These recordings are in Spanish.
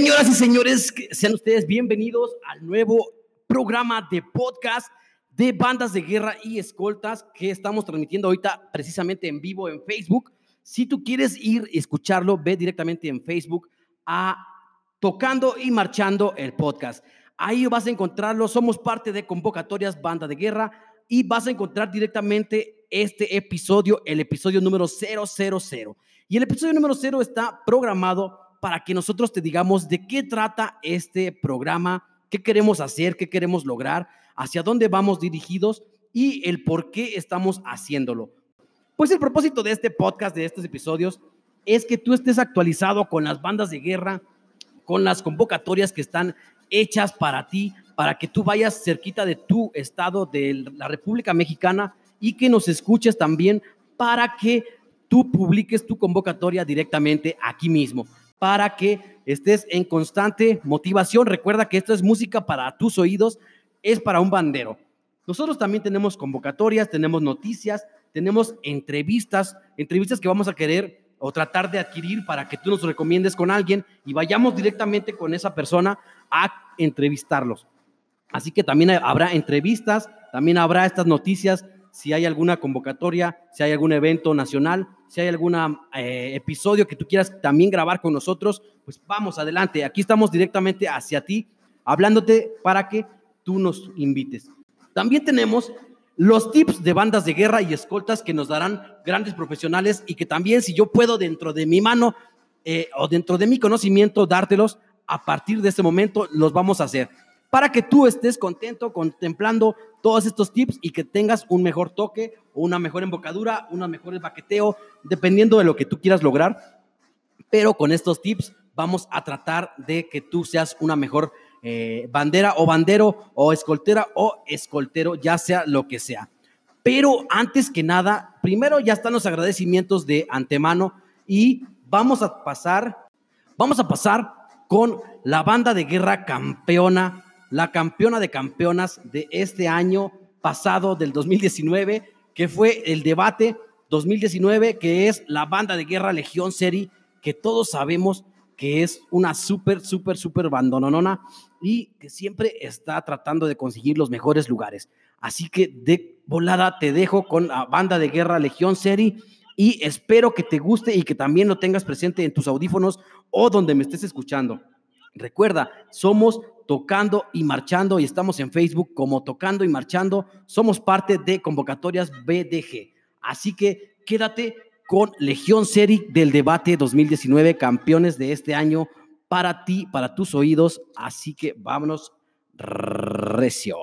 Señoras y señores, sean ustedes bienvenidos al nuevo programa de podcast de bandas de guerra y escoltas que estamos transmitiendo ahorita precisamente en vivo en Facebook. Si tú quieres ir a escucharlo, ve directamente en Facebook a Tocando y Marchando el podcast. Ahí vas a encontrarlo. Somos parte de Convocatorias Banda de Guerra y vas a encontrar directamente este episodio, el episodio número 000. Y el episodio número 0 está programado para que nosotros te digamos de qué trata este programa, qué queremos hacer, qué queremos lograr, hacia dónde vamos dirigidos y el por qué estamos haciéndolo. Pues el propósito de este podcast, de estos episodios, es que tú estés actualizado con las bandas de guerra, con las convocatorias que están hechas para ti, para que tú vayas cerquita de tu estado, de la República Mexicana, y que nos escuches también para que tú publiques tu convocatoria directamente aquí mismo, para que estés en constante motivación. Recuerda que esto es música para tus oídos, es para un bandero. Nosotros también tenemos convocatorias, tenemos noticias, tenemos entrevistas, entrevistas que vamos a querer o tratar de adquirir para que tú nos recomiendes con alguien y vayamos directamente con esa persona a entrevistarlos. Así que también habrá entrevistas, también habrá estas noticias, si hay alguna convocatoria, si hay algún evento nacional, si hay algún eh, episodio que tú quieras también grabar con nosotros, pues vamos adelante. Aquí estamos directamente hacia ti, hablándote para que tú nos invites. También tenemos los tips de bandas de guerra y escoltas que nos darán grandes profesionales y que también si yo puedo dentro de mi mano eh, o dentro de mi conocimiento dártelos, a partir de ese momento los vamos a hacer para que tú estés contento contemplando todos estos tips y que tengas un mejor toque o una mejor embocadura, una mejor baqueteo, dependiendo de lo que tú quieras lograr. Pero con estos tips vamos a tratar de que tú seas una mejor eh, bandera o bandero o escoltera o escoltero, ya sea lo que sea. Pero antes que nada, primero ya están los agradecimientos de antemano y vamos a pasar, vamos a pasar con la banda de guerra campeona, la campeona de campeonas de este año pasado del 2019, que fue el debate 2019, que es la banda de guerra Legión Seri, que todos sabemos que es una súper, súper, súper bandononona y que siempre está tratando de conseguir los mejores lugares. Así que de volada te dejo con la banda de guerra Legión Seri y espero que te guste y que también lo tengas presente en tus audífonos o donde me estés escuchando. Recuerda, somos tocando y marchando y estamos en Facebook como tocando y marchando. Somos parte de convocatorias BDG. Así que quédate con Legión Seri del debate 2019, campeones de este año para ti, para tus oídos. Así que vámonos recio.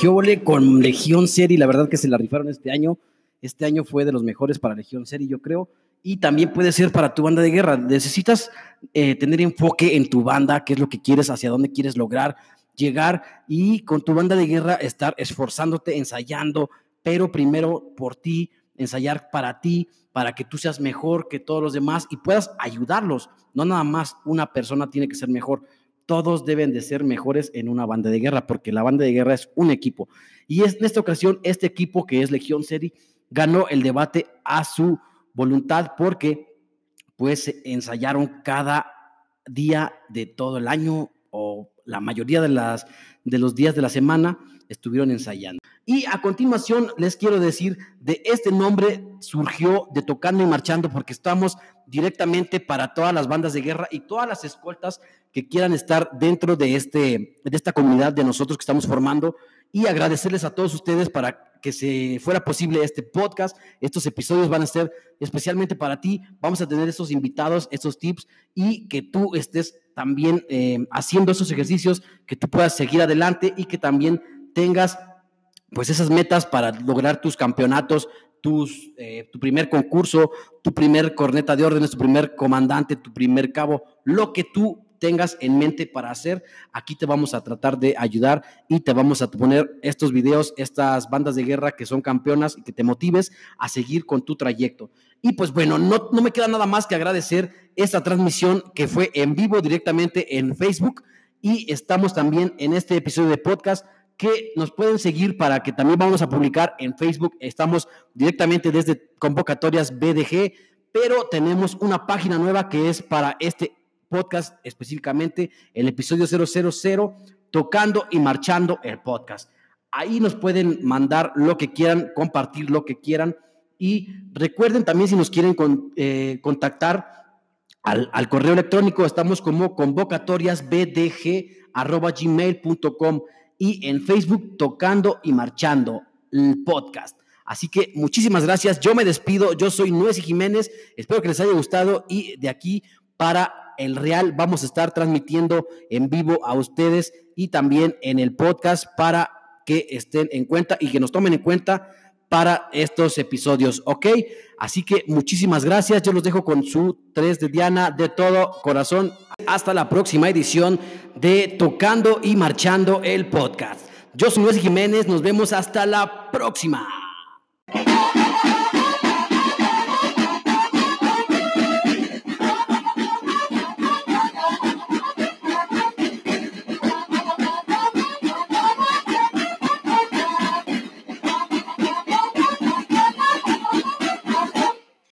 Qué óvole, con Legión Serie, la verdad que se la rifaron este año. Este año fue de los mejores para Legión Serie, yo creo. Y también puede ser para tu banda de guerra. Necesitas eh, tener enfoque en tu banda, qué es lo que quieres, hacia dónde quieres lograr llegar y con tu banda de guerra estar esforzándote, ensayando, pero primero por ti, ensayar para ti, para que tú seas mejor que todos los demás y puedas ayudarlos. No nada más una persona tiene que ser mejor todos deben de ser mejores en una banda de guerra, porque la banda de guerra es un equipo. Y es, en esta ocasión, este equipo que es Legión Seri ganó el debate a su voluntad porque pues ensayaron cada día de todo el año o la mayoría de, las, de los días de la semana estuvieron ensayando. Y a continuación les quiero decir de este nombre surgió de Tocando y Marchando porque estamos directamente para todas las bandas de guerra y todas las escoltas que quieran estar dentro de, este, de esta comunidad de nosotros que estamos formando y agradecerles a todos ustedes para que se fuera posible este podcast. Estos episodios van a ser especialmente para ti. Vamos a tener estos invitados, estos tips y que tú estés también eh, haciendo esos ejercicios, que tú puedas seguir adelante y que también tengas pues esas metas para lograr tus campeonatos, eh, tu primer concurso, tu primer corneta de órdenes, tu primer comandante, tu primer cabo, lo que tú tengas en mente para hacer, aquí te vamos a tratar de ayudar y te vamos a poner estos videos, estas bandas de guerra que son campeonas y que te motives a seguir con tu trayecto. Y pues bueno, no, no me queda nada más que agradecer esta transmisión que fue en vivo directamente en Facebook y estamos también en este episodio de podcast que nos pueden seguir para que también vamos a publicar en Facebook. Estamos directamente desde convocatorias BDG, pero tenemos una página nueva que es para este podcast específicamente, el episodio 000, tocando y marchando el podcast. Ahí nos pueden mandar lo que quieran, compartir lo que quieran. Y recuerden también si nos quieren eh, contactar al, al, correo electrónico, estamos como convocatoriasbdg.gmail.com y en Facebook Tocando y Marchando, el podcast. Así que muchísimas gracias. Yo me despido. Yo soy Nuez Jiménez. Espero que les haya gustado y de aquí para el Real vamos a estar transmitiendo en vivo a ustedes y también en el podcast para que estén en cuenta y que nos tomen en cuenta para estos episodios, ¿ok? Así que muchísimas gracias. Yo los dejo con su 3 de Diana de todo corazón. Hasta la próxima edición de Tocando y Marchando el podcast. Yo soy Luis Jiménez. Nos vemos hasta la próxima.